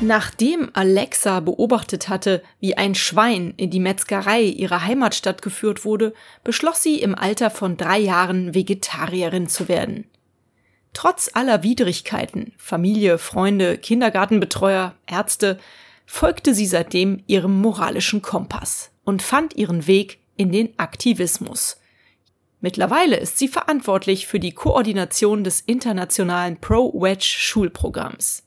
Nachdem Alexa beobachtet hatte, wie ein Schwein in die Metzgerei ihrer Heimatstadt geführt wurde, beschloss sie im Alter von drei Jahren Vegetarierin zu werden. Trotz aller Widrigkeiten, Familie, Freunde, Kindergartenbetreuer, Ärzte, folgte sie seitdem ihrem moralischen Kompass und fand ihren Weg in den Aktivismus. Mittlerweile ist sie verantwortlich für die Koordination des internationalen Pro-Wedge Schulprogramms.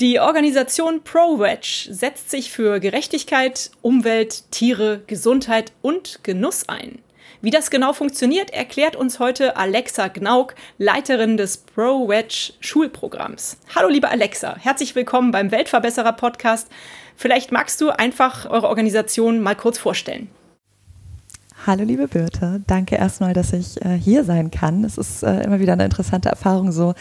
Die Organisation ProVeg setzt sich für Gerechtigkeit, Umwelt, Tiere, Gesundheit und Genuss ein. Wie das genau funktioniert, erklärt uns heute Alexa Gnauk, Leiterin des ProVeg Schulprogramms. Hallo liebe Alexa, herzlich willkommen beim Weltverbesserer Podcast. Vielleicht magst du einfach eure Organisation mal kurz vorstellen. Hallo liebe Birte, danke erstmal, dass ich äh, hier sein kann. Es ist äh, immer wieder eine interessante Erfahrung, so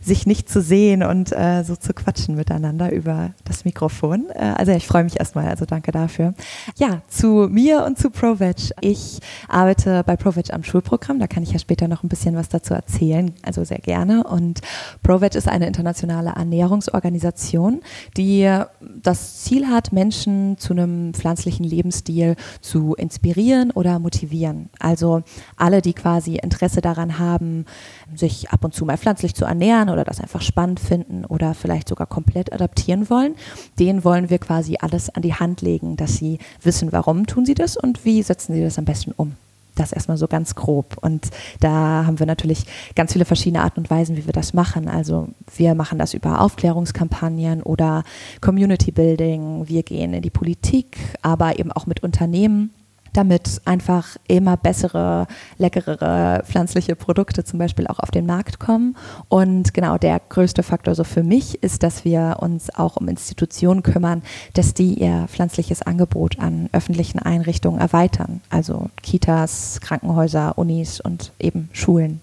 sich nicht zu sehen und äh, so zu quatschen miteinander über das Mikrofon. Äh, also ich freue mich erstmal, also danke dafür. Ja, zu mir und zu ProVeg. Ich arbeite bei ProVeg am Schulprogramm, da kann ich ja später noch ein bisschen was dazu erzählen, also sehr gerne. Und ProVeg ist eine internationale Ernährungsorganisation, die das Ziel hat, Menschen zu einem pflanzlichen Lebensstil zu inspirieren oder motivieren. Also alle, die quasi Interesse daran haben, sich ab und zu mal pflanzlich zu ernähren oder das einfach spannend finden oder vielleicht sogar komplett adaptieren wollen, denen wollen wir quasi alles an die Hand legen, dass sie wissen, warum tun sie das und wie setzen sie das am besten um. Das erstmal so ganz grob. Und da haben wir natürlich ganz viele verschiedene Arten und Weisen, wie wir das machen. Also wir machen das über Aufklärungskampagnen oder Community Building. Wir gehen in die Politik, aber eben auch mit Unternehmen damit einfach immer bessere, leckerere pflanzliche Produkte zum Beispiel auch auf den Markt kommen. Und genau der größte Faktor so für mich ist, dass wir uns auch um Institutionen kümmern, dass die ihr pflanzliches Angebot an öffentlichen Einrichtungen erweitern. Also Kitas, Krankenhäuser, Unis und eben Schulen.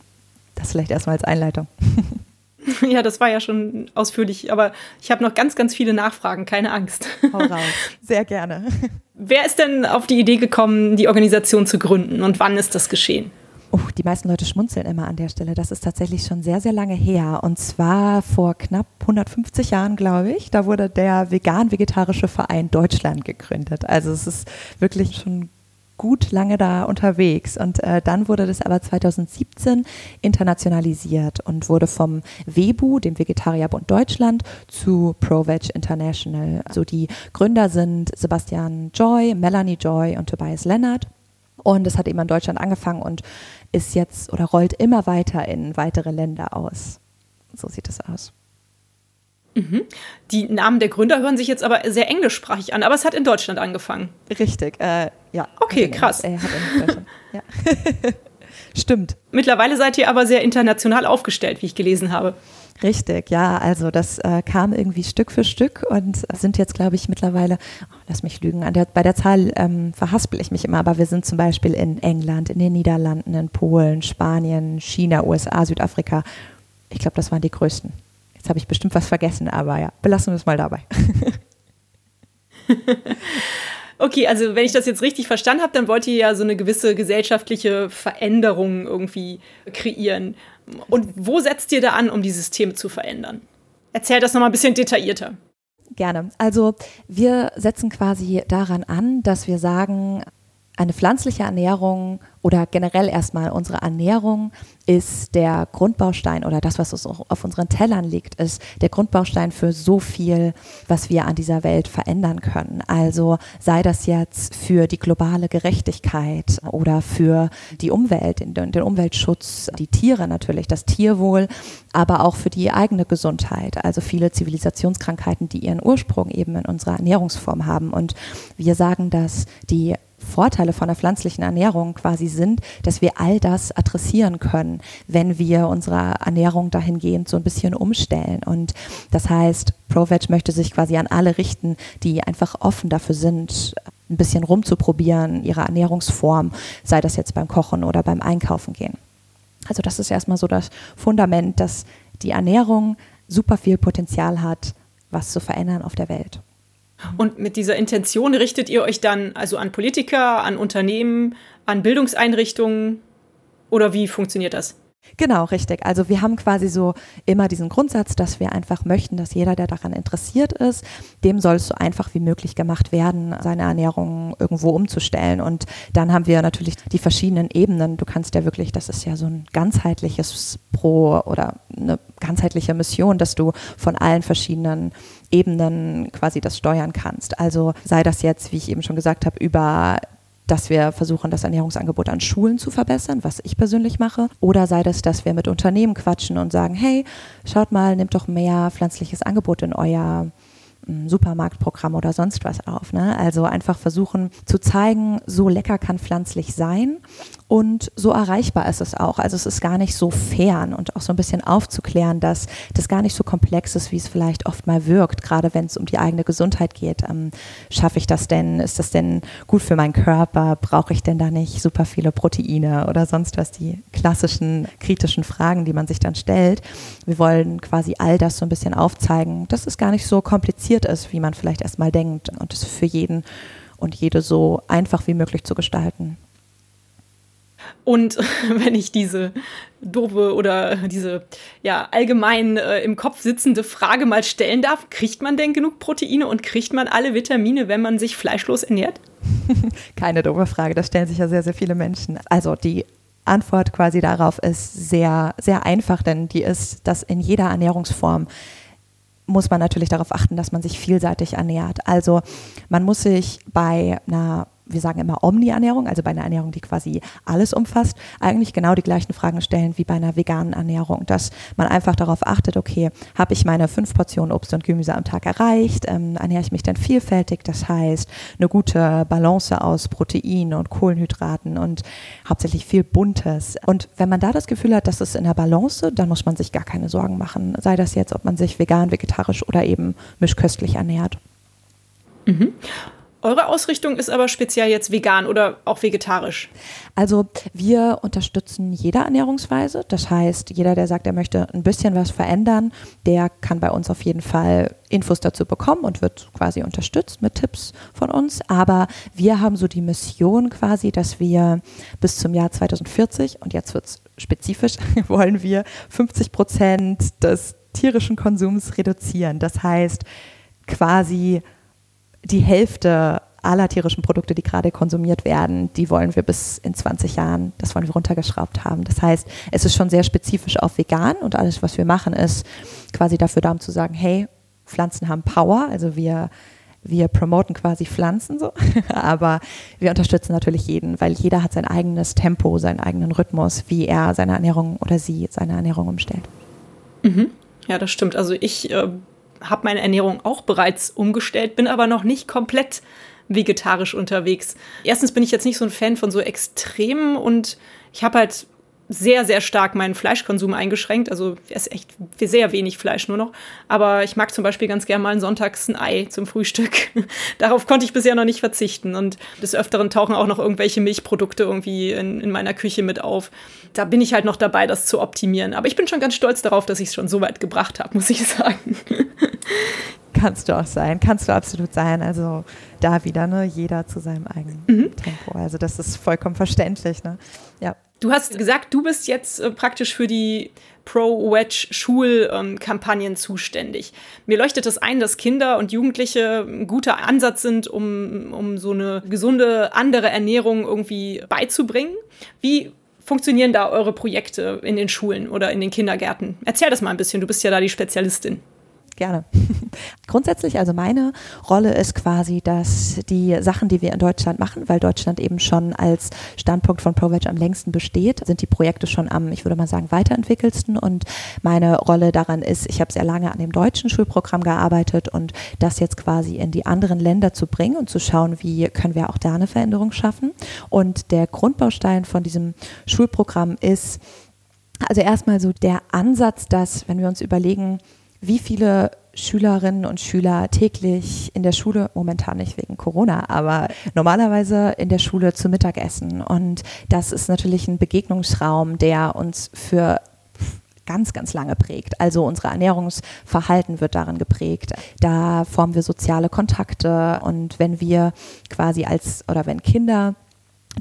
Das vielleicht erstmal als Einleitung. Ja, das war ja schon ausführlich, aber ich habe noch ganz, ganz viele Nachfragen, keine Angst. Hau raus. Sehr gerne. Wer ist denn auf die Idee gekommen, die Organisation zu gründen und wann ist das geschehen? Oh, die meisten Leute schmunzeln immer an der Stelle. Das ist tatsächlich schon sehr, sehr lange her. Und zwar vor knapp 150 Jahren, glaube ich. Da wurde der Vegan-Vegetarische Verein Deutschland gegründet. Also es ist wirklich schon gut lange da unterwegs. Und äh, dann wurde das aber 2017 internationalisiert und wurde vom WEBU, dem Vegetarierbund Deutschland, zu ProVeg International. Also die Gründer sind Sebastian Joy, Melanie Joy und Tobias Lennart. Und es hat eben in Deutschland angefangen und ist jetzt oder rollt immer weiter in weitere Länder aus. So sieht es aus. Mhm. Die Namen der Gründer hören sich jetzt aber sehr englischsprachig an, aber es hat in Deutschland angefangen. Richtig, äh, ja. Okay, krass. In ja. Stimmt. Mittlerweile seid ihr aber sehr international aufgestellt, wie ich gelesen habe. Richtig, ja, also das äh, kam irgendwie Stück für Stück und sind jetzt, glaube ich, mittlerweile, oh, lass mich lügen, der, bei der Zahl ähm, verhaspel ich mich immer, aber wir sind zum Beispiel in England, in den Niederlanden, in Polen, Spanien, China, USA, Südafrika. Ich glaube, das waren die größten. Jetzt habe ich bestimmt was vergessen, aber ja, belassen wir es mal dabei. Okay, also wenn ich das jetzt richtig verstanden habe, dann wollt ihr ja so eine gewisse gesellschaftliche Veränderung irgendwie kreieren. Und wo setzt ihr da an, um die Systeme zu verändern? Erzähl das nochmal ein bisschen detaillierter. Gerne. Also wir setzen quasi daran an, dass wir sagen, eine pflanzliche Ernährung oder generell erstmal unsere Ernährung ist der Grundbaustein oder das, was auf unseren Tellern liegt, ist der Grundbaustein für so viel, was wir an dieser Welt verändern können. Also sei das jetzt für die globale Gerechtigkeit oder für die Umwelt, den, Umweltschutz, die Tiere natürlich, das Tierwohl, aber auch für die eigene Gesundheit. Also viele Zivilisationskrankheiten, die ihren Ursprung eben in unserer Ernährungsform haben. Und wir sagen, dass die Vorteile von der pflanzlichen Ernährung quasi sind, dass wir all das adressieren können, wenn wir unsere Ernährung dahingehend so ein bisschen umstellen. Und das heißt, ProVeg möchte sich quasi an alle richten, die einfach offen dafür sind, ein bisschen rumzuprobieren, ihre Ernährungsform, sei das jetzt beim Kochen oder beim Einkaufen gehen. Also das ist erstmal so das Fundament, dass die Ernährung super viel Potenzial hat, was zu verändern auf der Welt. Und mit dieser Intention richtet ihr euch dann also an Politiker, an Unternehmen, an Bildungseinrichtungen oder wie funktioniert das? Genau, richtig. Also wir haben quasi so immer diesen Grundsatz, dass wir einfach möchten, dass jeder, der daran interessiert ist, dem soll es so einfach wie möglich gemacht werden, seine Ernährung irgendwo umzustellen. Und dann haben wir natürlich die verschiedenen Ebenen. Du kannst ja wirklich, das ist ja so ein ganzheitliches Pro oder eine ganzheitliche Mission, dass du von allen verschiedenen Ebenen quasi das steuern kannst. Also sei das jetzt, wie ich eben schon gesagt habe, über dass wir versuchen, das Ernährungsangebot an Schulen zu verbessern, was ich persönlich mache. Oder sei das, dass wir mit Unternehmen quatschen und sagen, hey, schaut mal, nehmt doch mehr pflanzliches Angebot in euer Supermarktprogramm oder sonst was auf. Ne? Also einfach versuchen zu zeigen, so lecker kann pflanzlich sein und so erreichbar ist es auch. Also es ist gar nicht so fern und auch so ein bisschen aufzuklären, dass das gar nicht so komplex ist, wie es vielleicht oft mal wirkt, gerade wenn es um die eigene Gesundheit geht. Ähm, Schaffe ich das denn? Ist das denn gut für meinen Körper? Brauche ich denn da nicht super viele Proteine oder sonst was? Die klassischen kritischen Fragen, die man sich dann stellt. Wir wollen quasi all das so ein bisschen aufzeigen, dass es gar nicht so kompliziert ist, wie man vielleicht erstmal denkt und es für jeden und jede so einfach wie möglich zu gestalten. Und wenn ich diese doofe oder diese ja allgemein äh, im Kopf sitzende Frage mal stellen darf, kriegt man denn genug Proteine und kriegt man alle Vitamine, wenn man sich fleischlos ernährt? Keine doofe Frage, das stellen sich ja sehr, sehr viele Menschen. Also die Antwort quasi darauf ist sehr, sehr einfach, denn die ist, dass in jeder Ernährungsform muss man natürlich darauf achten, dass man sich vielseitig ernährt. Also man muss sich bei einer wir sagen immer Omni-Ernährung, also bei einer Ernährung, die quasi alles umfasst, eigentlich genau die gleichen Fragen stellen wie bei einer veganen Ernährung, dass man einfach darauf achtet, okay, habe ich meine fünf Portionen Obst und Gemüse am Tag erreicht, ähm, ernähre ich mich dann vielfältig, das heißt eine gute Balance aus Protein und Kohlenhydraten und hauptsächlich viel Buntes. Und wenn man da das Gefühl hat, dass es in der Balance, dann muss man sich gar keine Sorgen machen, sei das jetzt, ob man sich vegan, vegetarisch oder eben mischköstlich ernährt. Mhm. Eure Ausrichtung ist aber speziell jetzt vegan oder auch vegetarisch. Also wir unterstützen jede Ernährungsweise. Das heißt, jeder, der sagt, er möchte ein bisschen was verändern, der kann bei uns auf jeden Fall Infos dazu bekommen und wird quasi unterstützt mit Tipps von uns. Aber wir haben so die Mission quasi, dass wir bis zum Jahr 2040, und jetzt wird es spezifisch, wollen wir 50 Prozent des tierischen Konsums reduzieren. Das heißt, quasi die Hälfte aller tierischen Produkte, die gerade konsumiert werden, die wollen wir bis in 20 Jahren, das wollen wir runtergeschraubt haben. Das heißt, es ist schon sehr spezifisch auf vegan und alles, was wir machen, ist quasi dafür da, um zu sagen, hey, Pflanzen haben Power, also wir wir promoten quasi Pflanzen so, aber wir unterstützen natürlich jeden, weil jeder hat sein eigenes Tempo, seinen eigenen Rhythmus, wie er seine Ernährung oder sie seine Ernährung umstellt. Mhm. Ja, das stimmt. Also ich äh, habe meine Ernährung auch bereits umgestellt, bin aber noch nicht komplett vegetarisch unterwegs. Erstens bin ich jetzt nicht so ein Fan von so Extremen und ich habe halt sehr, sehr stark meinen Fleischkonsum eingeschränkt. Also es ist echt sehr wenig Fleisch nur noch. Aber ich mag zum Beispiel ganz gerne mal sonntags ein Ei zum Frühstück. Darauf konnte ich bisher noch nicht verzichten. Und des Öfteren tauchen auch noch irgendwelche Milchprodukte irgendwie in, in meiner Küche mit auf. Da bin ich halt noch dabei, das zu optimieren. Aber ich bin schon ganz stolz darauf, dass ich es schon so weit gebracht habe, muss ich sagen. Kannst du auch sein, kannst du absolut sein. Also da wieder, ne, jeder zu seinem eigenen mhm. Tempo. Also das ist vollkommen verständlich, ne? Ja. Du hast gesagt, du bist jetzt äh, praktisch für die Pro-Wedge-Schulkampagnen zuständig. Mir leuchtet es ein, dass Kinder und Jugendliche ein guter Ansatz sind, um, um so eine gesunde andere Ernährung irgendwie beizubringen. Wie funktionieren da eure Projekte in den Schulen oder in den Kindergärten? Erzähl das mal ein bisschen, du bist ja da die Spezialistin gerne. Grundsätzlich, also meine Rolle ist quasi, dass die Sachen, die wir in Deutschland machen, weil Deutschland eben schon als Standpunkt von ProVeg am längsten besteht, sind die Projekte schon am, ich würde mal sagen, weiterentwickelsten. Und meine Rolle daran ist, ich habe sehr lange an dem deutschen Schulprogramm gearbeitet und das jetzt quasi in die anderen Länder zu bringen und zu schauen, wie können wir auch da eine Veränderung schaffen. Und der Grundbaustein von diesem Schulprogramm ist, also erstmal so der Ansatz, dass, wenn wir uns überlegen, wie viele Schülerinnen und Schüler täglich in der Schule, momentan nicht wegen Corona, aber normalerweise in der Schule zu Mittagessen. Und das ist natürlich ein Begegnungsraum, der uns für ganz, ganz lange prägt. Also unser Ernährungsverhalten wird darin geprägt. Da formen wir soziale Kontakte und wenn wir quasi als oder wenn Kinder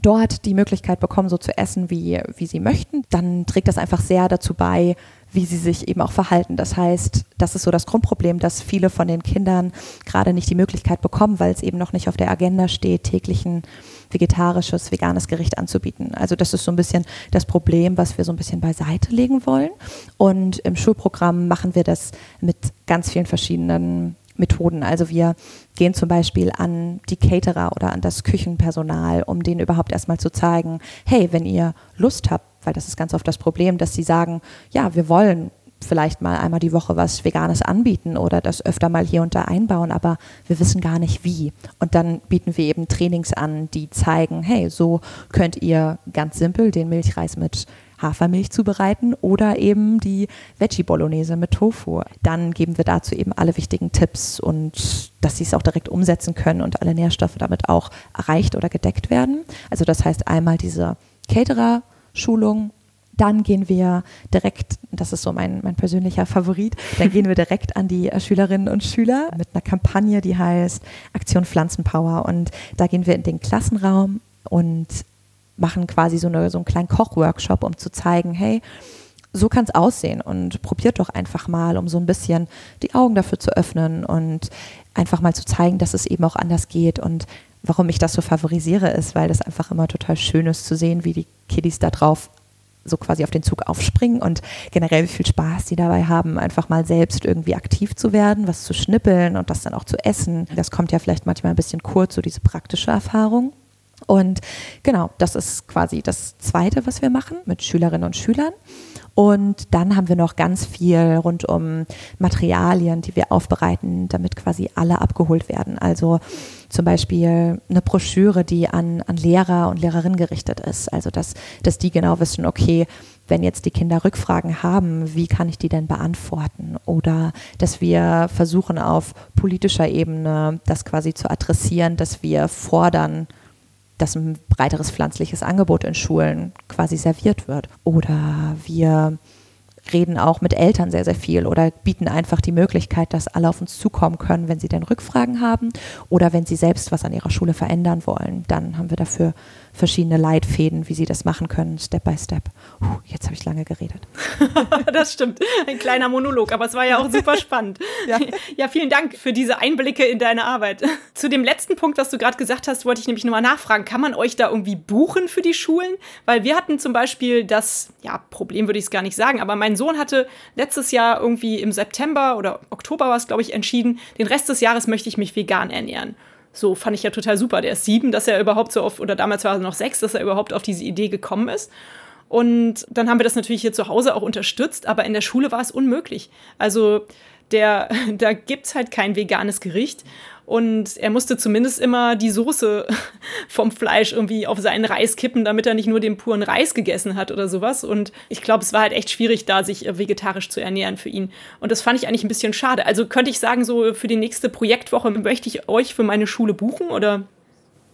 dort die Möglichkeit bekommen, so zu essen, wie, wie sie möchten, dann trägt das einfach sehr dazu bei, wie sie sich eben auch verhalten. Das heißt, das ist so das Grundproblem, dass viele von den Kindern gerade nicht die Möglichkeit bekommen, weil es eben noch nicht auf der Agenda steht, täglich ein vegetarisches, veganes Gericht anzubieten. Also das ist so ein bisschen das Problem, was wir so ein bisschen beiseite legen wollen. Und im Schulprogramm machen wir das mit ganz vielen verschiedenen Methoden. Also wir gehen zum Beispiel an die Caterer oder an das Küchenpersonal, um denen überhaupt erstmal zu zeigen, hey, wenn ihr Lust habt, weil das ist ganz oft das Problem, dass sie sagen, ja, wir wollen vielleicht mal einmal die Woche was Veganes anbieten oder das öfter mal hier und da einbauen, aber wir wissen gar nicht wie. Und dann bieten wir eben Trainings an, die zeigen, hey, so könnt ihr ganz simpel den Milchreis mit Hafermilch zubereiten oder eben die Veggie Bolognese mit Tofu. Dann geben wir dazu eben alle wichtigen Tipps und dass sie es auch direkt umsetzen können und alle Nährstoffe damit auch erreicht oder gedeckt werden. Also das heißt einmal diese Caterer-Schulung, dann gehen wir direkt, das ist so mein, mein persönlicher Favorit, dann gehen wir direkt an die Schülerinnen und Schüler mit einer Kampagne, die heißt Aktion Pflanzenpower. Und da gehen wir in den Klassenraum und machen quasi so, eine, so einen kleinen Kochworkshop, um zu zeigen, hey, so kann es aussehen und probiert doch einfach mal, um so ein bisschen die Augen dafür zu öffnen und einfach mal zu zeigen, dass es eben auch anders geht und warum ich das so favorisiere, ist, weil das einfach immer total schön ist zu sehen, wie die Kiddies da drauf so quasi auf den Zug aufspringen und generell wie viel Spaß die dabei haben, einfach mal selbst irgendwie aktiv zu werden, was zu schnippeln und das dann auch zu essen. Das kommt ja vielleicht manchmal ein bisschen kurz, so diese praktische Erfahrung. Und genau, das ist quasi das Zweite, was wir machen mit Schülerinnen und Schülern. Und dann haben wir noch ganz viel rund um Materialien, die wir aufbereiten, damit quasi alle abgeholt werden. Also zum Beispiel eine Broschüre, die an, an Lehrer und Lehrerinnen gerichtet ist. Also dass, dass die genau wissen, okay, wenn jetzt die Kinder Rückfragen haben, wie kann ich die denn beantworten? Oder dass wir versuchen auf politischer Ebene das quasi zu adressieren, dass wir fordern, dass ein breiteres pflanzliches Angebot in Schulen quasi serviert wird. Oder wir reden auch mit Eltern sehr, sehr viel oder bieten einfach die Möglichkeit, dass alle auf uns zukommen können, wenn sie denn Rückfragen haben oder wenn sie selbst was an ihrer Schule verändern wollen. Dann haben wir dafür verschiedene Leitfäden, wie sie das machen können, Step by Step. Puh, jetzt habe ich lange geredet. das stimmt. Ein kleiner Monolog, aber es war ja auch super spannend. ja. ja, vielen Dank für diese Einblicke in deine Arbeit. Zu dem letzten Punkt, was du gerade gesagt hast, wollte ich nämlich nochmal nachfragen. Kann man euch da irgendwie buchen für die Schulen? Weil wir hatten zum Beispiel das, ja, Problem würde ich es gar nicht sagen, aber mein Sohn hatte letztes Jahr irgendwie im September oder Oktober war es, glaube ich, entschieden, den Rest des Jahres möchte ich mich vegan ernähren. So fand ich ja total super. Der ist sieben, dass er überhaupt so auf, oder damals war er noch sechs, dass er überhaupt auf diese Idee gekommen ist. Und dann haben wir das natürlich hier zu Hause auch unterstützt, aber in der Schule war es unmöglich. Also der, da gibt es halt kein veganes Gericht. Und er musste zumindest immer die Soße vom Fleisch irgendwie auf seinen Reis kippen, damit er nicht nur den puren Reis gegessen hat oder sowas. Und ich glaube, es war halt echt schwierig, da sich äh, vegetarisch zu ernähren für ihn. Und das fand ich eigentlich ein bisschen schade. Also könnte ich sagen, so für die nächste Projektwoche möchte ich euch für meine Schule buchen oder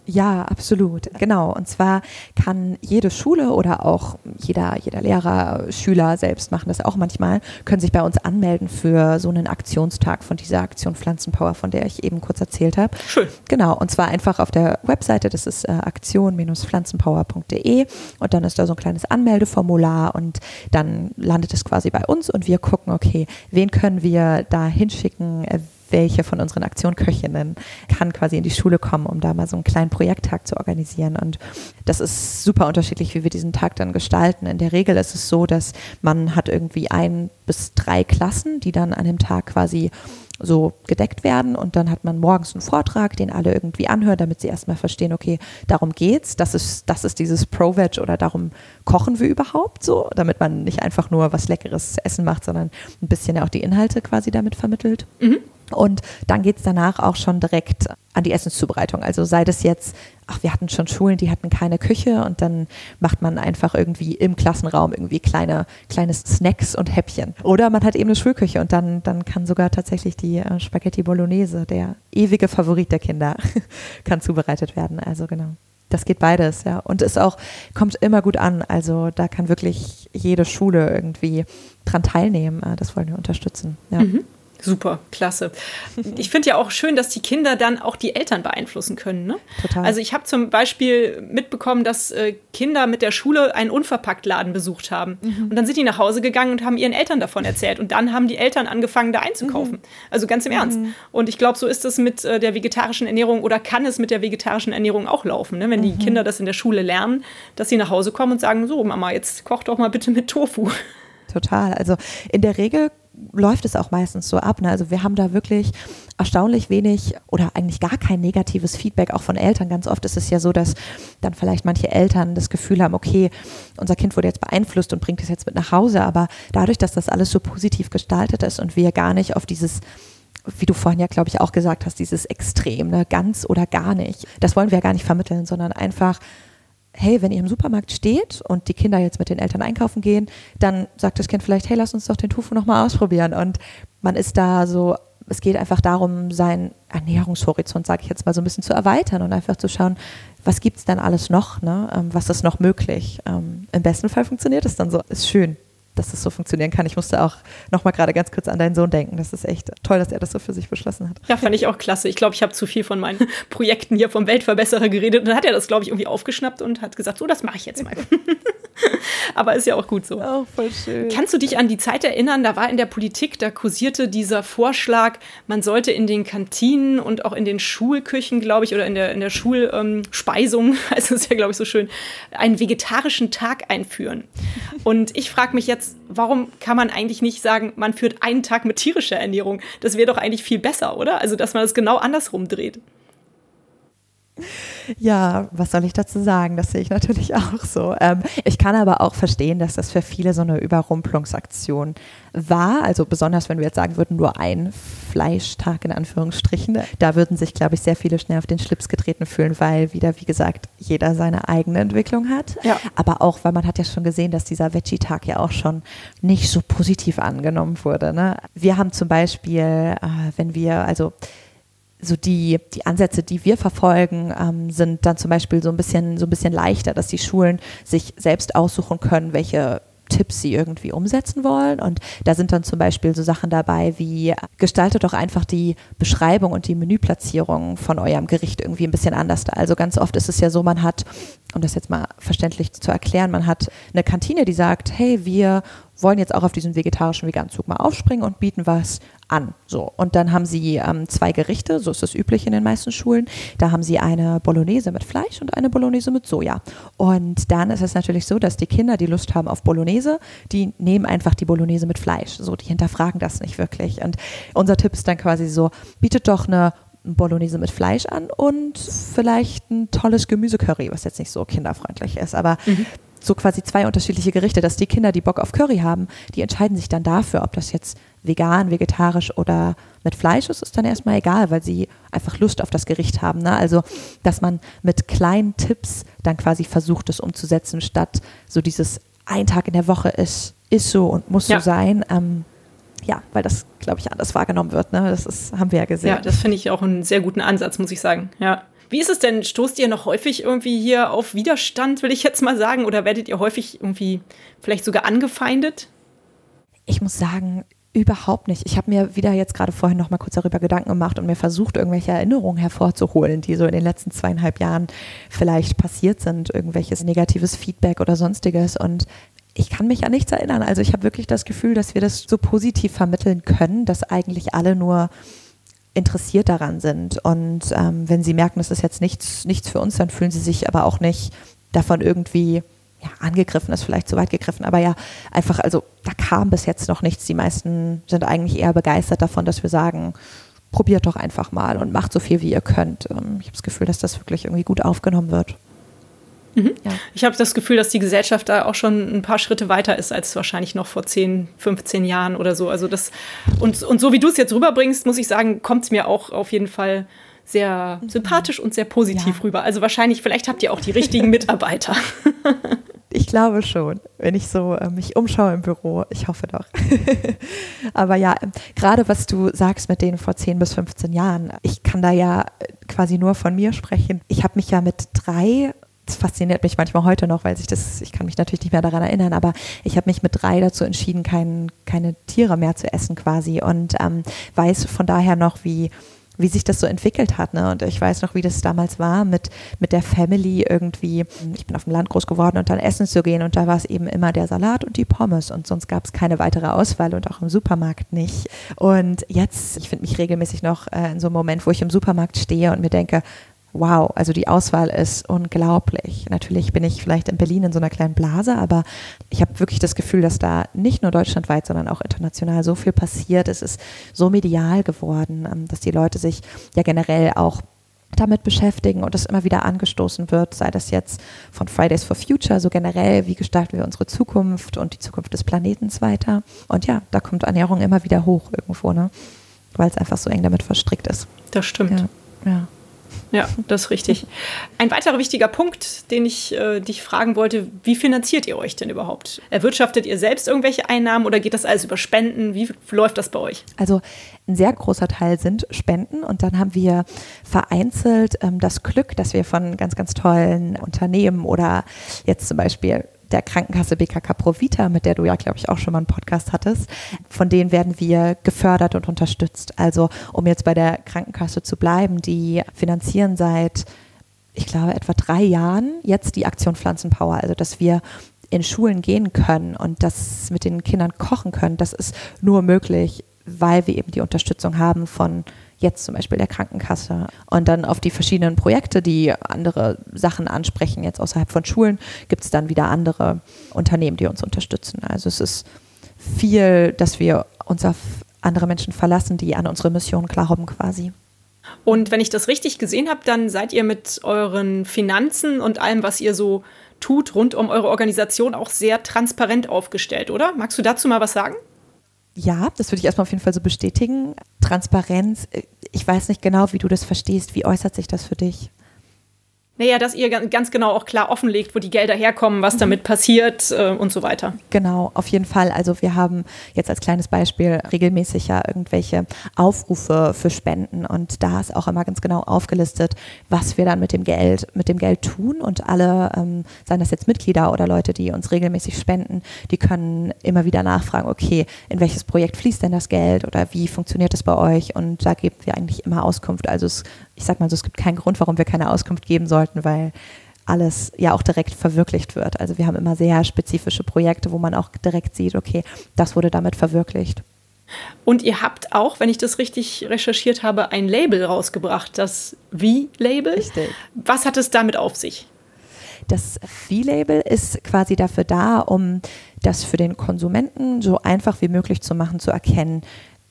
ja, absolut. Genau. Und zwar kann jede Schule oder auch jeder, jeder Lehrer, Schüler selbst machen das auch manchmal, können sich bei uns anmelden für so einen Aktionstag von dieser Aktion Pflanzenpower, von der ich eben kurz erzählt habe. Schön. Genau. Und zwar einfach auf der Webseite, das ist äh, aktion-pflanzenpower.de und dann ist da so ein kleines Anmeldeformular und dann landet es quasi bei uns und wir gucken, okay, wen können wir da hinschicken, äh, welche von unseren Aktionköchinnen kann quasi in die Schule kommen, um da mal so einen kleinen Projekttag zu organisieren. Und das ist super unterschiedlich, wie wir diesen Tag dann gestalten. In der Regel ist es so, dass man hat irgendwie ein bis drei Klassen, die dann an dem Tag quasi so gedeckt werden und dann hat man morgens einen Vortrag, den alle irgendwie anhören, damit sie erstmal verstehen, okay, darum geht's, das ist, das ist dieses Pro-Veg oder darum kochen wir überhaupt so, damit man nicht einfach nur was Leckeres essen macht, sondern ein bisschen auch die Inhalte quasi damit vermittelt. Mhm. Und dann geht es danach auch schon direkt an die Essenszubereitung. Also sei das jetzt, ach, wir hatten schon Schulen, die hatten keine Küche und dann macht man einfach irgendwie im Klassenraum irgendwie kleine, kleine Snacks und Häppchen. Oder man hat eben eine Schulküche und dann, dann kann sogar tatsächlich die äh, Spaghetti Bolognese, der ewige Favorit der Kinder, kann zubereitet werden. Also genau. Das geht beides, ja. Und es auch, kommt immer gut an. Also da kann wirklich jede Schule irgendwie dran teilnehmen. Äh, das wollen wir unterstützen. Ja. Mhm. Super, klasse. Ich finde ja auch schön, dass die Kinder dann auch die Eltern beeinflussen können. Ne? Total. Also ich habe zum Beispiel mitbekommen, dass äh, Kinder mit der Schule einen Unverpacktladen besucht haben. Mhm. Und dann sind die nach Hause gegangen und haben ihren Eltern davon erzählt. Und dann haben die Eltern angefangen, da einzukaufen. Mhm. Also ganz im Ernst. Mhm. Und ich glaube, so ist es mit äh, der vegetarischen Ernährung oder kann es mit der vegetarischen Ernährung auch laufen. Ne? Wenn die mhm. Kinder das in der Schule lernen, dass sie nach Hause kommen und sagen, so Mama, jetzt koch doch mal bitte mit Tofu. Total. Also in der Regel läuft es auch meistens so ab. Ne? Also wir haben da wirklich erstaunlich wenig oder eigentlich gar kein negatives Feedback auch von Eltern. Ganz oft ist es ja so, dass dann vielleicht manche Eltern das Gefühl haben, okay, unser Kind wurde jetzt beeinflusst und bringt es jetzt mit nach Hause, aber dadurch, dass das alles so positiv gestaltet ist und wir gar nicht auf dieses wie du vorhin ja, glaube ich, auch gesagt hast, dieses Extrem, ne? ganz oder gar nicht. Das wollen wir ja gar nicht vermitteln, sondern einfach hey, wenn ihr im Supermarkt steht und die Kinder jetzt mit den Eltern einkaufen gehen, dann sagt das Kind vielleicht, hey, lass uns doch den Tofu nochmal ausprobieren. Und man ist da so, es geht einfach darum, seinen Ernährungshorizont, sage ich jetzt mal, so ein bisschen zu erweitern und einfach zu schauen, was gibt es denn alles noch, ne? Ähm, was ist noch möglich. Ähm, Im besten Fall funktioniert es dann so, ist schön dass das so funktionieren kann. Ich musste auch noch mal gerade ganz kurz an deinen Sohn denken. Das ist echt toll, dass er das so für sich beschlossen hat. Ja, fand ich auch klasse. Ich glaube, ich habe zu viel von meinen Projekten hier vom Weltverbesserer geredet. Und dann hat er das, glaube ich, irgendwie aufgeschnappt und hat gesagt, so, das mache ich jetzt mal. Aber ist ja auch gut so. Oh, voll schön. Kannst du dich an die Zeit erinnern, da war in der Politik, da kursierte dieser Vorschlag, man sollte in den Kantinen und auch in den Schulküchen, glaube ich, oder in der, in der Schulspeisung, ähm, also ist ja, glaube ich, so schön, einen vegetarischen Tag einführen. Und ich frage mich jetzt, jetzt, warum kann man eigentlich nicht sagen, man führt einen Tag mit tierischer Ernährung? Das wäre doch eigentlich viel besser, oder? Also, dass man das genau andersrum dreht. Ja, was soll ich dazu sagen? Das sehe ich natürlich auch so. Ähm, ich kann aber auch verstehen, dass das für viele so eine Überrumpelungsaktion war. Also besonders, wenn wir jetzt sagen würden, nur ein Fleischtag in Anführungsstrichen. Da würden sich, glaube ich, sehr viele schnell auf den Schlips getreten fühlen, weil wieder, wie gesagt, jeder seine eigene Entwicklung hat. Ja. Aber auch, weil man hat ja schon gesehen, dass dieser Veggie-Tag ja auch schon nicht so positiv angenommen wurde. Ne? Wir haben zum Beispiel, äh, wenn wir, also so die, die Ansätze, die wir verfolgen, ähm, sind dann zum Beispiel so ein bisschen, so ein bisschen leichter, dass die Schulen sich selbst aussuchen können, welche Tipps sie irgendwie umsetzen wollen. Und da sind dann zum Beispiel so Sachen dabei wie, gestaltet doch einfach die Beschreibung und die Menüplatzierung von eurem Gericht irgendwie ein bisschen anders. Also ganz oft ist es ja so, man hat, um das jetzt mal verständlich zu erklären, man hat eine Kantine, die sagt, hey, wir wollen jetzt auch auf diesen vegetarischen veganen Zug mal aufspringen und bieten was an. So. Und dann haben sie ähm, zwei Gerichte, so ist das üblich in den meisten Schulen. Da haben sie eine Bolognese mit Fleisch und eine Bolognese mit Soja. Und dann ist es natürlich so, dass die Kinder, die Lust haben auf Bolognese, die nehmen einfach die Bolognese mit Fleisch. So, die hinterfragen das nicht wirklich. Und unser Tipp ist dann quasi so, bietet doch eine Bolognese mit Fleisch an und vielleicht ein tolles Gemüsecurry, was jetzt nicht so kinderfreundlich ist. Aber mhm so quasi zwei unterschiedliche Gerichte, dass die Kinder, die Bock auf Curry haben, die entscheiden sich dann dafür, ob das jetzt vegan, vegetarisch oder mit Fleisch ist, ist dann erstmal egal, weil sie einfach Lust auf das Gericht haben. Ne? Also, dass man mit kleinen Tipps dann quasi versucht, es umzusetzen, statt so dieses ein Tag in der Woche ist, ist so und muss ja. so sein. Ähm, ja, weil das, glaube ich, anders wahrgenommen wird. Ne? Das ist, haben wir ja gesehen. Ja, das finde ich auch einen sehr guten Ansatz, muss ich sagen. Ja. Wie ist es denn? Stoßt ihr noch häufig irgendwie hier auf Widerstand, will ich jetzt mal sagen? Oder werdet ihr häufig irgendwie vielleicht sogar angefeindet? Ich muss sagen, überhaupt nicht. Ich habe mir wieder jetzt gerade vorhin noch mal kurz darüber Gedanken gemacht und mir versucht, irgendwelche Erinnerungen hervorzuholen, die so in den letzten zweieinhalb Jahren vielleicht passiert sind, irgendwelches negatives Feedback oder sonstiges. Und ich kann mich an nichts erinnern. Also ich habe wirklich das Gefühl, dass wir das so positiv vermitteln können, dass eigentlich alle nur interessiert daran sind. Und ähm, wenn sie merken, das ist jetzt nichts, nichts für uns, dann fühlen sie sich aber auch nicht davon irgendwie ja, angegriffen, ist vielleicht zu weit gegriffen, aber ja, einfach, also da kam bis jetzt noch nichts. Die meisten sind eigentlich eher begeistert davon, dass wir sagen, probiert doch einfach mal und macht so viel, wie ihr könnt. Ähm, ich habe das Gefühl, dass das wirklich irgendwie gut aufgenommen wird. Mhm. Ja. Ich habe das Gefühl, dass die Gesellschaft da auch schon ein paar Schritte weiter ist als wahrscheinlich noch vor 10, 15 Jahren oder so. Also das und, und so wie du es jetzt rüberbringst, muss ich sagen, kommt es mir auch auf jeden Fall sehr mhm. sympathisch und sehr positiv ja. rüber. Also wahrscheinlich, vielleicht habt ihr auch die richtigen Mitarbeiter. Ich glaube schon, wenn ich so äh, mich umschaue im Büro. Ich hoffe doch. Aber ja, ähm, gerade was du sagst mit denen vor 10 bis 15 Jahren, ich kann da ja quasi nur von mir sprechen. Ich habe mich ja mit drei das fasziniert mich manchmal heute noch, weil sich das, ich kann mich natürlich nicht mehr daran erinnern, aber ich habe mich mit drei dazu entschieden, kein, keine Tiere mehr zu essen quasi und ähm, weiß von daher noch, wie wie sich das so entwickelt hat. Ne? Und ich weiß noch, wie das damals war, mit, mit der Family irgendwie. Ich bin auf dem Land groß geworden und dann essen zu gehen und da war es eben immer der Salat und die Pommes und sonst gab es keine weitere Auswahl und auch im Supermarkt nicht. Und jetzt, ich finde mich regelmäßig noch äh, in so einem Moment, wo ich im Supermarkt stehe und mir denke, wow, also die Auswahl ist unglaublich. Natürlich bin ich vielleicht in Berlin in so einer kleinen Blase, aber ich habe wirklich das Gefühl, dass da nicht nur deutschlandweit, sondern auch international so viel passiert. Es ist so medial geworden, ähm, dass die Leute sich ja generell auch damit beschäftigen und das immer wieder angestoßen wird, sei das jetzt von Fridays for Future, so generell, wie gestalten wir unsere Zukunft und die Zukunft des Planetens weiter. Und ja, da kommt Ernährung immer wieder hoch irgendwo, ne? weil es einfach so eng damit verstrickt ist. Das stimmt. Ja. ja. Ja, das ist richtig. Ein weiterer wichtiger Punkt, den ich äh, dich fragen wollte, wie finanziert ihr euch denn überhaupt? Erwirtschaftet ihr selbst irgendwelche Einnahmen oder geht das alles über Spenden? Wie läuft das bei euch? Also ein sehr großer Teil sind Spenden und dann haben wir vereinzelt ähm, das Glück, dass wir von ganz, ganz tollen Unternehmen oder jetzt zum Beispiel der Krankenkasse BKK Provita, mit der du ja, glaube ich, auch schon mal einen Podcast hattest, von denen werden wir gefördert und unterstützt. Also um jetzt bei der Krankenkasse zu bleiben, die finanzieren seit, ich glaube, etwa drei Jahren jetzt die Aktion Pflanzenpower, also dass wir in Schulen gehen können und das mit den Kindern kochen können, das ist nur möglich, weil wir eben die Unterstützung haben von jetzt zum Beispiel der Krankenkasse. Und dann auf die verschiedenen Projekte, die andere Sachen ansprechen, jetzt außerhalb von Schulen, gibt es dann wieder andere Unternehmen, die uns unterstützen. Also es ist viel, dass wir uns auf andere Menschen verlassen, die an unsere Mission glauben quasi. Und wenn ich das richtig gesehen habe, dann seid ihr mit euren Finanzen und allem, was ihr so tut, rund um eure Organisation auch sehr transparent aufgestellt, oder? Magst du dazu mal was sagen? Ja, das würde ich erstmal auf jeden Fall so bestätigen. Transparenz, äh, ich weiß nicht genau, wie du das verstehst. Wie äußert sich das für dich? Naja, dass ihr ganz genau auch klar offenlegt, wo die Gelder herkommen, was mhm. damit passiert äh, und so weiter. Genau, auf jeden Fall. Also wir haben jetzt als kleines Beispiel regelmäßig ja irgendwelche Aufrufe für Spenden und da ist auch immer ganz genau aufgelistet, was wir dann mit dem Geld, mit dem Geld tun und alle, ähm, seien das jetzt Mitglieder oder Leute, die uns regelmäßig spenden, die können immer wieder nachfragen, okay, in welches Projekt fließt denn das Geld oder wie funktioniert das bei euch? Und da geben wir eigentlich immer Auskunft. Also es ich sag mal so, es gibt keinen Grund, warum wir keine Auskunft geben sollten, weil alles ja auch direkt verwirklicht wird. Also wir haben immer sehr spezifische Projekte, wo man auch direkt sieht, okay, das wurde damit verwirklicht. Und ihr habt auch, wenn ich das richtig recherchiert habe, ein Label rausgebracht, das V-Label. Richtig. Was hat es damit auf sich? Das V-Label ist quasi dafür da, um das für den Konsumenten so einfach wie möglich zu machen, zu erkennen,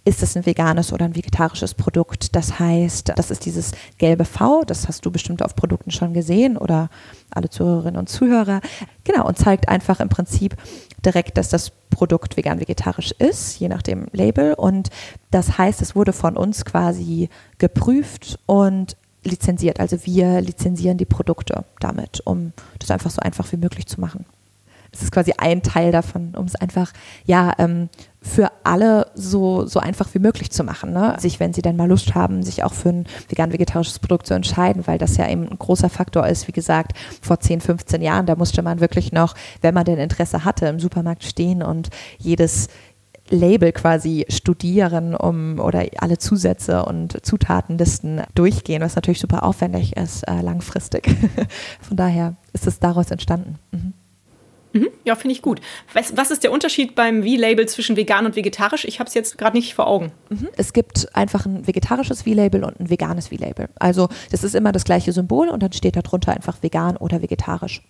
ist es ein veganes oder ein vegetarisches Produkt. Das heißt, das ist dieses gelbe V, das hast du bestimmt auf Produkten schon gesehen oder alle Zuhörerinnen und Zuhörer. Genau, und zeigt einfach im Prinzip direkt, dass das Produkt vegan-vegetarisch ist, je nach dem Label. Und das heißt, es wurde von uns quasi geprüft und lizenziert. Also wir lizenzieren die Produkte damit, um das einfach so einfach wie möglich zu machen. Es ist quasi ein Teil davon, um es einfach ja ähm, für alle so, so einfach wie möglich zu machen. Ne? Sich, wenn sie dann mal Lust haben, sich auch für ein vegan-vegetarisches Produkt zu entscheiden, weil das ja eben ein großer Faktor ist. Wie gesagt, vor 10, 15 Jahren, da musste man wirklich noch, wenn man denn Interesse hatte, im Supermarkt stehen und jedes Label quasi studieren um oder alle Zusätze und Zutatenlisten durchgehen, was natürlich super aufwendig ist, äh, langfristig. Von daher ist es daraus entstanden. Mhm. Mhm, ja, finde ich gut. Was, was, ist der Unterschied beim V-Label zwischen vegan und vegetarisch? Ich habe es jetzt gerade nicht vor Augen. Mhm. Es gibt einfach ein vegetarisches V-Label und ein veganes V-Label. Also das ist immer das gleiche Symbol und dann steht darunter einfach vegan oder vegetarisch.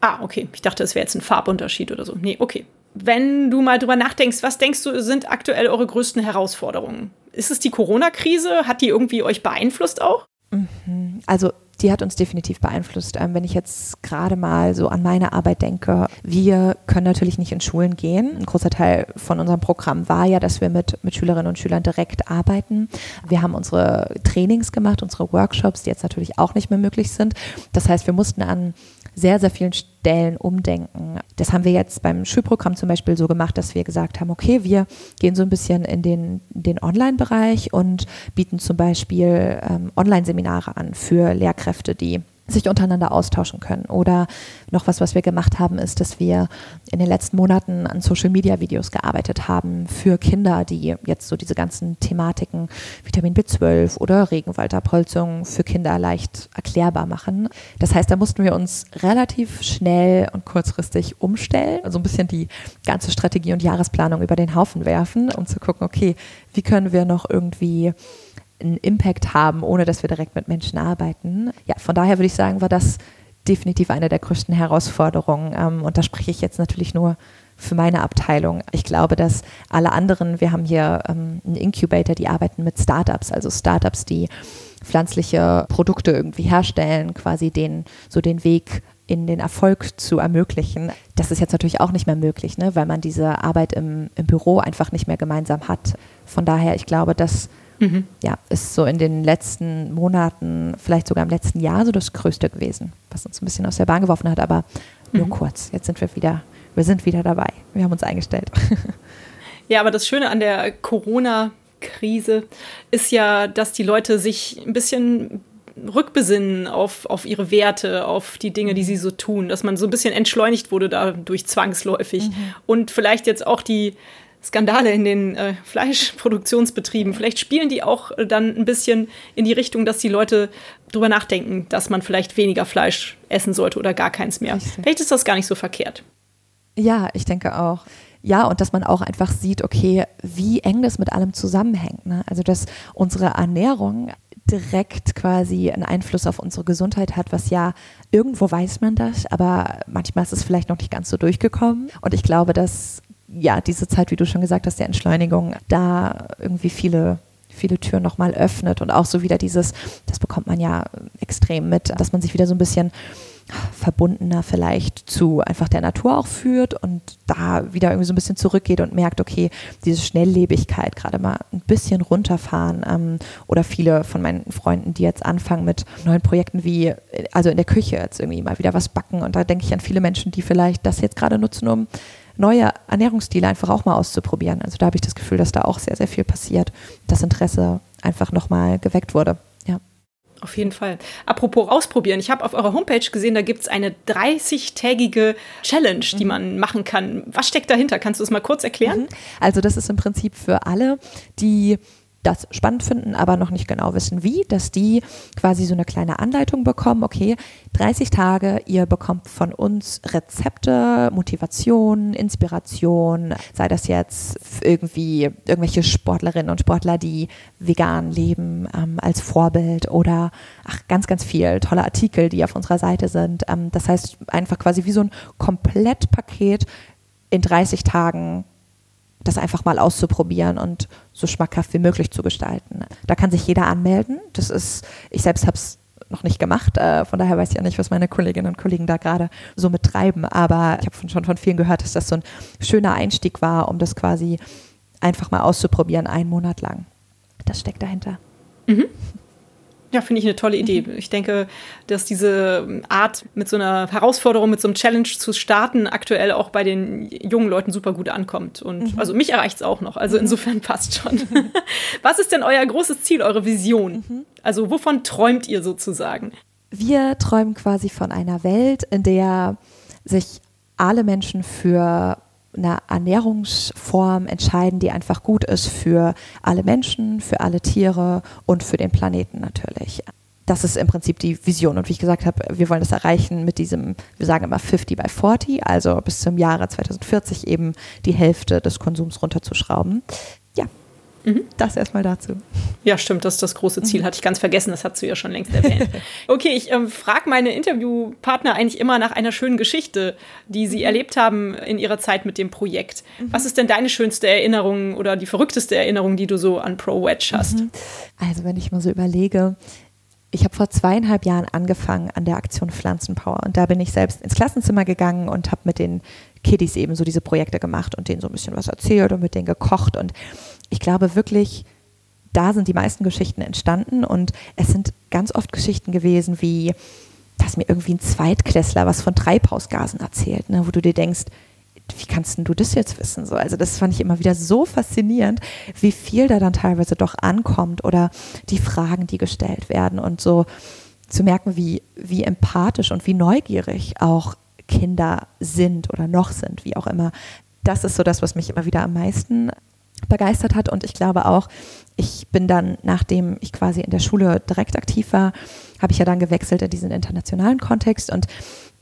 Ah, okay. Ich dachte, es wäre jetzt ein Farbunterschied oder so. Nee, okay. Wenn du mal drüber nachdenkst, was denkst du, sind aktuell eure größten Herausforderungen? Ist es die Corona-Krise? Hat die irgendwie euch beeinflusst auch? Mhm. Also die hat uns definitiv beeinflusst. Ähm, wenn ich jetzt gerade mal so an meine Arbeit denke, wir können natürlich nicht in Schulen gehen. Ein großer Teil von unserem Programm war ja, dass wir mit, mit Schülerinnen und Schülern direkt arbeiten. Wir haben unsere Trainings gemacht, unsere Workshops, die jetzt natürlich auch nicht mehr möglich sind. Das heißt, wir mussten an sehr, sehr vielen Stellen umdenken. Das haben wir jetzt beim Schulprogramm zum Beispiel so gemacht, dass wir gesagt haben, okay, wir gehen so ein bisschen in den, den Online-Bereich und bieten zum Beispiel ähm, Online-Seminare an für Lehrkräfte, die sich untereinander austauschen können. Oder noch was, was wir gemacht haben, ist, dass wir in den letzten Monaten an Social-Media-Videos gearbeitet haben für Kinder, die jetzt so diese ganzen Thematiken Vitamin B12 oder Regenwaldabholzung für Kinder leicht erklärbar machen. Das heißt, da mussten wir uns relativ schnell und kurzfristig umstellen, also ein bisschen die ganze Strategie und Jahresplanung über den Haufen werfen, um zu gucken, okay, wie können wir noch irgendwie einen Impact haben, ohne dass wir direkt mit Menschen arbeiten. Ja, von daher würde ich sagen, war das definitiv eine der größten Herausforderungen. Ähm, und da spreche ich jetzt natürlich nur für meine Abteilung. Ich glaube, dass alle anderen, wir haben hier ähm, einen Incubator, die arbeiten mit Startups, also Startups, die pflanzliche Produkte irgendwie herstellen, quasi den, so den Weg in den Erfolg zu ermöglichen. Das ist jetzt natürlich auch nicht mehr möglich, ne, weil man diese Arbeit im, im Büro einfach nicht mehr gemeinsam hat. Von daher, ich glaube, dass mhm. ja, ist so in den letzten Monaten, vielleicht sogar im letzten Jahr so das Größte gewesen, was uns ein bisschen aus der Bahn geworfen hat, aber nur mhm. kurz. Jetzt sind wir wieder, wir sind wieder dabei. Wir haben uns eingestellt. Ja, aber das Schöne an der Corona-Krise ist ja, dass die Leute sich ein bisschen rückbesinnen auf, auf ihre Werte, auf die Dinge, die sie so tun, dass man so ein bisschen entschleunigt wurde dadurch zwangsläufig. Mhm. Und vielleicht jetzt auch die, Skandale in den äh, Fleischproduktionsbetrieben, vielleicht spielen die auch äh, dann ein bisschen in die Richtung, dass die Leute drüber nachdenken, dass man vielleicht weniger Fleisch essen sollte oder gar keins mehr. Vielleicht ist das gar nicht so verkehrt. Ja, ich denke auch. Ja, und dass man auch einfach sieht, okay, wie eng das mit allem zusammenhängt. Ne? Also, dass unsere Ernährung direkt quasi einen Einfluss auf unsere Gesundheit hat, was ja irgendwo weiß man das, aber manchmal ist es vielleicht noch nicht ganz so durchgekommen. Und ich glaube, dass ja, diese Zeit, wie du schon gesagt hast, der Entschleunigung, da irgendwie viele viele Türen nochmal öffnet und auch so wieder dieses, das bekommt man ja extrem mit, dass man sich wieder so ein bisschen verbundener vielleicht zu einfach der Natur auch führt und da wieder irgendwie so ein bisschen zurückgeht und merkt, okay, diese Schnelllebigkeit, gerade mal ein bisschen runterfahren ähm, oder viele von meinen Freunden, die jetzt anfangen mit neuen Projekten wie, also in der Küche jetzt irgendwie mal wieder was backen. Und da denke ich an viele Menschen, die vielleicht das jetzt gerade nutzen, um neue Ernährungsstile einfach auch mal auszuprobieren. Also da habe ich das Gefühl, dass da auch sehr, sehr viel passiert. Das Interesse einfach nochmal geweckt wurde. Ja. Auf jeden Fall. Apropos ausprobieren, ich habe auf eurer Homepage gesehen, da gibt es eine 30-tägige Challenge, die mhm. man machen kann. Was steckt dahinter? Kannst du es mal kurz erklären? Mhm. Also das ist im Prinzip für alle, die das spannend finden, aber noch nicht genau wissen, wie, dass die quasi so eine kleine Anleitung bekommen. Okay, 30 Tage, ihr bekommt von uns Rezepte, Motivation, Inspiration, sei das jetzt irgendwie irgendwelche Sportlerinnen und Sportler, die vegan leben ähm, als Vorbild oder ach, ganz, ganz viel tolle Artikel, die auf unserer Seite sind. Ähm, das heißt einfach quasi wie so ein Komplettpaket in 30 Tagen das einfach mal auszuprobieren und so schmackhaft wie möglich zu gestalten. Da kann sich jeder anmelden. Das ist, ich selbst habe es noch nicht gemacht, äh, von daher weiß ich ja nicht, was meine Kolleginnen und Kollegen da gerade so mit treiben, aber ich habe schon von vielen gehört, dass das so ein schöner Einstieg war, um das quasi einfach mal auszuprobieren, einen Monat lang. Das steckt dahinter. Mhm. Ja, finde ich eine tolle Idee. Mhm. Ich denke, dass diese Art, mit so einer Herausforderung, mit so einem Challenge zu starten, aktuell auch bei den jungen Leuten super gut ankommt. Und mhm. also mich erreicht es auch noch. Also mhm. insofern passt schon. Was ist denn euer großes Ziel, eure Vision? Mhm. Also wovon träumt ihr sozusagen? Wir träumen quasi von einer Welt, in der sich alle Menschen für eine Ernährungsform entscheiden, die einfach gut ist für alle Menschen, für alle Tiere und für den Planeten natürlich. Das ist im Prinzip die Vision. Und wie ich gesagt habe, wir wollen das erreichen mit diesem, wir sagen immer 50 by 40, also bis zum Jahre 2040 eben die Hälfte des Konsums runterzuschrauben. Mhm. Das erstmal dazu. Ja, stimmt, das ist das große Ziel. Mhm. Hatte ich ganz vergessen, das hast du ja schon längst erwähnt. Okay, ich ähm, frage meine Interviewpartner eigentlich immer nach einer schönen Geschichte, die sie mhm. erlebt haben in ihrer Zeit mit dem Projekt. Mhm. Was ist denn deine schönste Erinnerung oder die verrückteste Erinnerung, die du so an Pro Wedge hast? Mhm. Also, wenn ich mal so überlege, ich habe vor zweieinhalb Jahren angefangen an der Aktion Pflanzenpower und da bin ich selbst ins Klassenzimmer gegangen und habe mit den Kiddies eben so diese Projekte gemacht und denen so ein bisschen was erzählt und mit denen gekocht und ich glaube wirklich, da sind die meisten Geschichten entstanden und es sind ganz oft Geschichten gewesen wie, dass mir irgendwie ein Zweitklässler was von Treibhausgasen erzählt, ne, wo du dir denkst, wie kannst du das jetzt wissen? So, also das fand ich immer wieder so faszinierend, wie viel da dann teilweise doch ankommt oder die Fragen, die gestellt werden und so zu merken, wie, wie empathisch und wie neugierig auch Kinder sind oder noch sind, wie auch immer. Das ist so das, was mich immer wieder am meisten begeistert hat. Und ich glaube auch, ich bin dann, nachdem ich quasi in der Schule direkt aktiv war, habe ich ja dann gewechselt in diesen internationalen Kontext und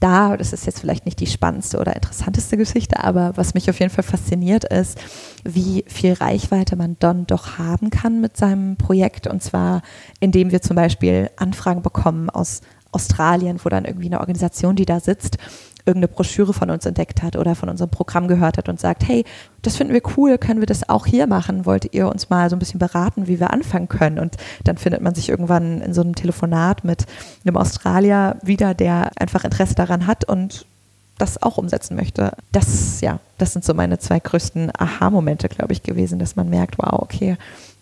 da, das ist jetzt vielleicht nicht die spannendste oder interessanteste Geschichte, aber was mich auf jeden Fall fasziniert ist, wie viel Reichweite man dann doch haben kann mit seinem Projekt. Und zwar, indem wir zum Beispiel Anfragen bekommen aus Australien, wo dann irgendwie eine Organisation, die da sitzt, irgendeine Broschüre von uns entdeckt hat oder von unserem Programm gehört hat und sagt, hey, das finden wir cool, können wir das auch hier machen? Wollt ihr uns mal so ein bisschen beraten, wie wir anfangen können? Und dann findet man sich irgendwann in so einem Telefonat mit einem Australier wieder, der einfach Interesse daran hat und das auch umsetzen möchte. Das, ja, das sind so meine zwei größten Aha-Momente, glaube ich, gewesen, dass man merkt, wow, okay,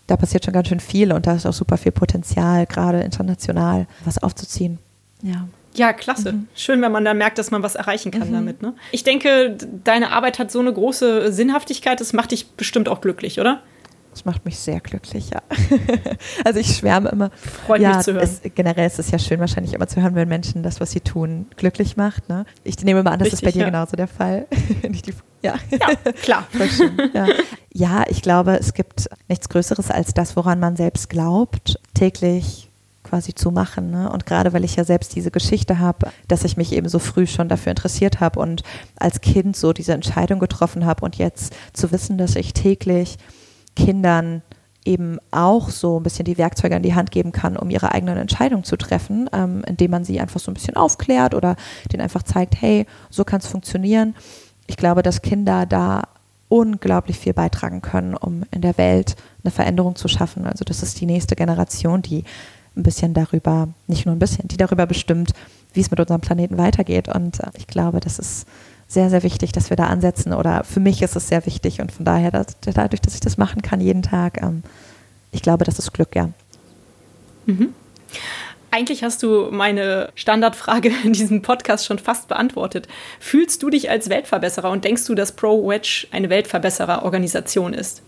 da passiert schon ganz schön viel und da ist auch super viel Potenzial, gerade international was aufzuziehen. Ja. Ja, klasse. Mhm. Schön, wenn man da merkt, dass man was erreichen kann mhm. damit. Ne? Ich denke, deine Arbeit hat so eine große Sinnhaftigkeit, das macht dich bestimmt auch glücklich, oder? Das macht mich sehr glücklich, ja. also ich schwärme immer. Freut ja, mich zu hören. Es, generell ist es ja schön, wahrscheinlich immer zu hören, wenn Menschen das, was sie tun, glücklich macht. Ne? Ich nehme mal an, das Richtig, ist bei dir ja. genauso der Fall. ja. ja, klar. Ja. ja, ich glaube, es gibt nichts Größeres als das, woran man selbst glaubt, täglich quasi zu machen. Ne? Und gerade weil ich ja selbst diese Geschichte habe, dass ich mich eben so früh schon dafür interessiert habe und als Kind so diese Entscheidung getroffen habe und jetzt zu wissen, dass ich täglich Kindern eben auch so ein bisschen die Werkzeuge an die Hand geben kann, um ihre eigenen Entscheidungen zu treffen, ähm, indem man sie einfach so ein bisschen aufklärt oder denen einfach zeigt, hey, so kann es funktionieren. Ich glaube, dass Kinder da unglaublich viel beitragen können, um in der Welt eine Veränderung zu schaffen. Also das ist die nächste Generation, die ein bisschen darüber, nicht nur ein bisschen, die darüber bestimmt, wie es mit unserem Planeten weitergeht. Und äh, ich glaube, das ist sehr, sehr wichtig, dass wir da ansetzen. Oder für mich ist es sehr wichtig. Und von daher, dass, dadurch, dass ich das machen kann jeden Tag, ähm, ich glaube, das ist Glück, ja. Mhm. Eigentlich hast du meine Standardfrage in diesem Podcast schon fast beantwortet. Fühlst du dich als Weltverbesserer und denkst du, dass Pro Wedge eine Weltverbesserer-Organisation ist?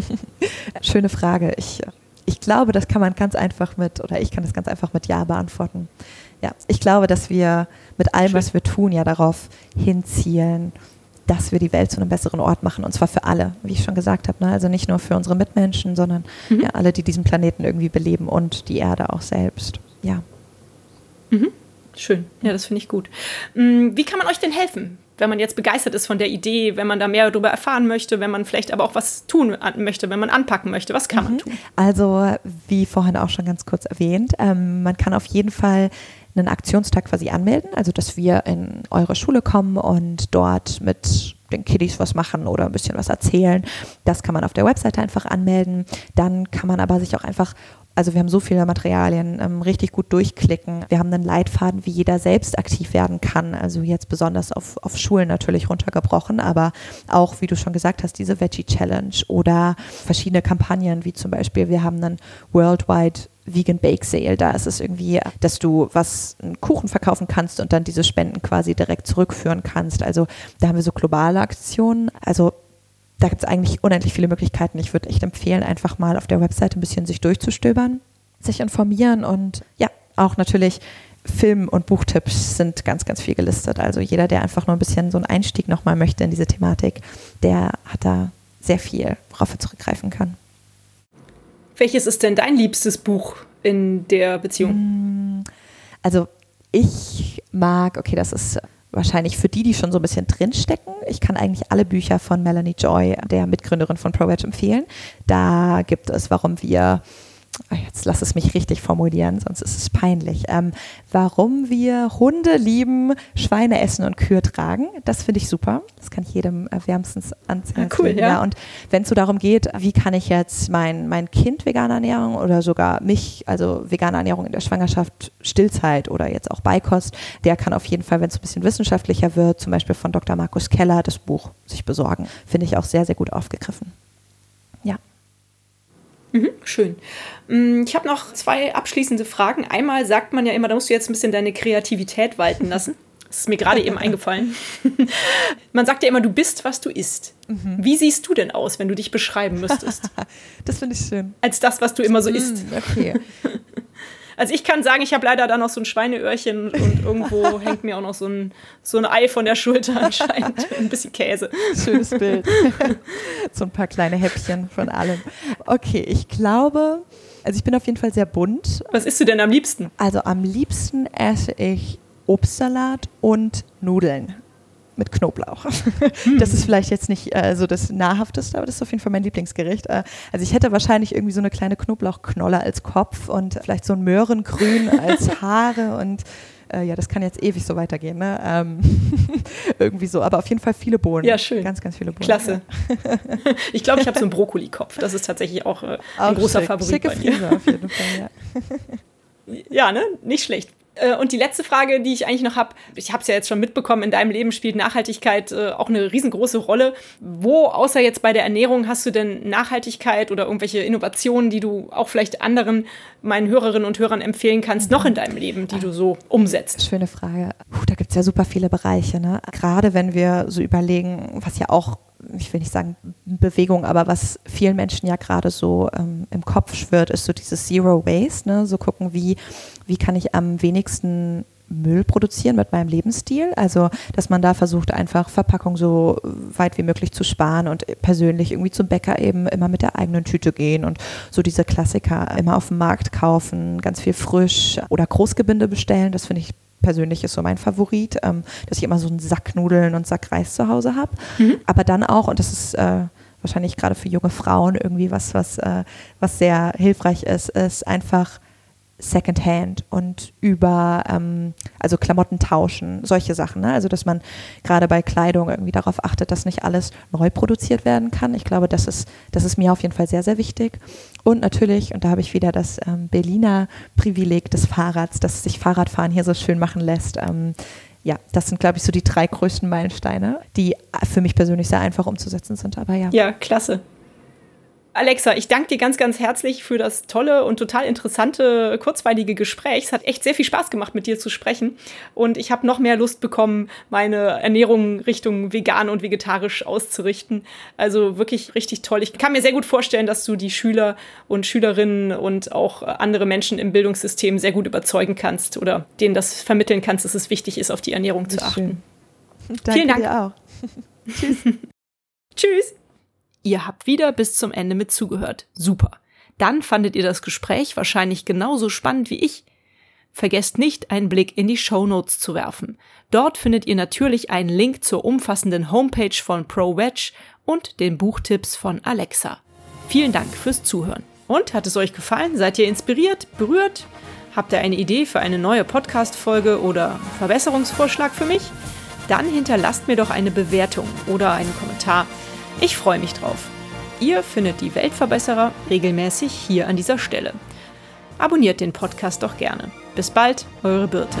Schöne Frage. Ich ich glaube, das kann man ganz einfach mit, oder ich kann das ganz einfach mit Ja beantworten. Ja, ich glaube, dass wir mit allem, was wir tun, ja darauf hinzielen, dass wir die Welt zu einem besseren Ort machen. Und zwar für alle, wie ich schon gesagt habe. Ne? Also nicht nur für unsere Mitmenschen, sondern mhm. ja, alle, die diesen Planeten irgendwie beleben und die Erde auch selbst. Ja. Mhm. Schön. Ja, das finde ich gut. Mm, wie kann man euch denn helfen? Wenn man jetzt begeistert ist von der Idee, wenn man da mehr darüber erfahren möchte, wenn man vielleicht aber auch was tun möchte, wenn man anpacken möchte, was kann mhm. man tun? Also, wie vorhin auch schon ganz kurz erwähnt, ähm, man kann auf jeden Fall einen Aktionstag quasi anmelden, also dass wir in eure Schule kommen und dort mit den Kiddies was machen oder ein bisschen was erzählen. Das kann man auf der Webseite einfach anmelden. Dann kann man aber sich auch einfach also wir haben so viele Materialien, ähm, richtig gut durchklicken. Wir haben einen Leitfaden, wie jeder selbst aktiv werden kann. Also jetzt besonders auf, auf Schulen natürlich runtergebrochen, aber auch, wie du schon gesagt hast, diese Veggie Challenge oder verschiedene Kampagnen, wie zum Beispiel, wir haben einen Worldwide Vegan Bake Sale. Da ist es irgendwie, dass du was, einen Kuchen verkaufen kannst und dann diese Spenden quasi direkt zurückführen kannst. Also da haben wir so globale Aktionen. Also da gibt es eigentlich unendlich viele Möglichkeiten. Ich würde echt empfehlen, einfach mal auf der Webseite ein bisschen sich durchzustöbern, sich informieren und ja, auch natürlich Film- und Buchtipps sind ganz, ganz viel gelistet. Also jeder, der einfach nur ein bisschen so einen Einstieg nochmal möchte in diese Thematik, der hat da sehr viel, worauf er zurückgreifen kann. Welches ist denn dein liebstes Buch in der Beziehung? Mm, also ich mag, okay, das ist wahrscheinlich für die, die schon so ein bisschen drinstecken. Ich kann eigentlich alle Bücher von Melanie Joy, der Mitgründerin von ProVeg, empfehlen. Da gibt es, warum wir jetzt lass es mich richtig formulieren, sonst ist es peinlich. Ähm, warum wir Hunde lieben, Schweine essen und Kühe tragen, das finde ich super. Das kann ich jedem äh, wärmstens anziehen. Ah, cool, ja. ja. Und wenn es so darum geht, wie kann ich jetzt mein, mein Kind vegane Ernährung oder sogar mich, also vegane Ernährung in der Schwangerschaft, Stillzeit oder jetzt auch Beikost, der kann auf jeden Fall, wenn es ein bisschen wissenschaftlicher wird, zum Beispiel von Dr. Markus Keller, das Buch sich besorgen. Finde ich auch sehr, sehr gut aufgegriffen. Mhm, schön. Mm, ich habe noch zwei abschließende Fragen. Einmal sagt man ja immer, da musst du jetzt ein bisschen deine Kreativität walten lassen. Das ist mir gerade eben eingefallen. Man sagt ja immer, du bist, was du isst. Mhm. Wie siehst du denn aus, wenn du dich beschreiben müsstest? das finde ich schön. Als das, was du immer so isst. Mm, okay. Also ich kann sagen, ich habe leider da noch so ein Schweineöhrchen und irgendwo hängt mir auch noch so ein, so ein Ei von der Schulter anscheinend. Ein bisschen Käse. Schönes Bild. so ein paar kleine Häppchen von allem. Okay, ich glaube, also ich bin auf jeden Fall sehr bunt. Was isst du denn am liebsten? Also am liebsten esse ich Obstsalat und Nudeln mit Knoblauch. Hm. Das ist vielleicht jetzt nicht äh, so das Nahrhafteste, aber das ist auf jeden Fall mein Lieblingsgericht. Äh, also ich hätte wahrscheinlich irgendwie so eine kleine Knoblauchknolle als Kopf und vielleicht so ein Möhrengrün als Haare und äh, ja, das kann jetzt ewig so weitergehen. Ne? Ähm, irgendwie so, aber auf jeden Fall viele Bohnen. Ja, schön. Ganz, ganz viele Bohnen. Klasse. Ja. ich glaube, ich habe so einen Brokkoli-Kopf. Das ist tatsächlich auch, äh, auch ein großer schick. Favorit Schicke bei mir. auf jeden Fall, ja. ja, ne? Nicht schlecht. Äh, und die letzte Frage, die ich eigentlich noch habe, ich habe es ja jetzt schon mitbekommen, in deinem Leben spielt Nachhaltigkeit äh, auch eine riesengroße Rolle. Wo, außer jetzt bei der Ernährung, hast du denn Nachhaltigkeit oder irgendwelche Innovationen, die du auch vielleicht anderen, meinen Hörerinnen und Hörern empfehlen kannst, noch in deinem Leben, die du so umsetzt? Schöne Frage. Puh, da gibt es ja super viele Bereiche. Ne? Gerade wenn wir so überlegen, was ja auch ich will nicht sagen Bewegung, aber was vielen Menschen ja gerade so ähm, im Kopf schwirrt, ist so dieses Zero Waste, ne? so gucken, wie, wie kann ich am wenigsten Müll produzieren mit meinem Lebensstil. Also, dass man da versucht, einfach Verpackung so weit wie möglich zu sparen und persönlich irgendwie zum Bäcker eben immer mit der eigenen Tüte gehen und so diese Klassiker immer auf dem Markt kaufen, ganz viel frisch oder Großgebinde bestellen. Das finde ich persönlich ist so mein Favorit, ähm, dass ich immer so einen Sack Nudeln und Sack Reis zu Hause habe. Mhm. Aber dann auch, und das ist äh, wahrscheinlich gerade für junge Frauen irgendwie was, was, äh, was sehr hilfreich ist, ist einfach Secondhand und über, ähm, also Klamotten tauschen, solche Sachen. Ne? Also, dass man gerade bei Kleidung irgendwie darauf achtet, dass nicht alles neu produziert werden kann. Ich glaube, das ist, das ist mir auf jeden Fall sehr, sehr wichtig. Und natürlich, und da habe ich wieder das ähm, Berliner Privileg des Fahrrads, dass sich Fahrradfahren hier so schön machen lässt. Ähm, ja, das sind, glaube ich, so die drei größten Meilensteine, die für mich persönlich sehr einfach umzusetzen sind. Aber ja. Ja, klasse. Alexa, ich danke dir ganz, ganz herzlich für das tolle und total interessante, kurzweilige Gespräch. Es hat echt sehr viel Spaß gemacht, mit dir zu sprechen. Und ich habe noch mehr Lust bekommen, meine Ernährung Richtung vegan und vegetarisch auszurichten. Also wirklich richtig toll. Ich kann mir sehr gut vorstellen, dass du die Schüler und Schülerinnen und auch andere Menschen im Bildungssystem sehr gut überzeugen kannst oder denen das vermitteln kannst, dass es wichtig ist, auf die Ernährung zu achten. Danke Vielen Dank. Dir auch. Tschüss. Tschüss. Ihr habt wieder bis zum Ende mit zugehört. Super. Dann fandet ihr das Gespräch wahrscheinlich genauso spannend wie ich. Vergesst nicht, einen Blick in die Show Notes zu werfen. Dort findet ihr natürlich einen Link zur umfassenden Homepage von ProVeg und den Buchtipps von Alexa. Vielen Dank fürs Zuhören. Und hat es euch gefallen? Seid ihr inspiriert, berührt? Habt ihr eine Idee für eine neue Podcast-Folge oder Verbesserungsvorschlag für mich? Dann hinterlasst mir doch eine Bewertung oder einen Kommentar. Ich freue mich drauf. Ihr findet die Weltverbesserer regelmäßig hier an dieser Stelle. Abonniert den Podcast doch gerne. Bis bald, eure Birte.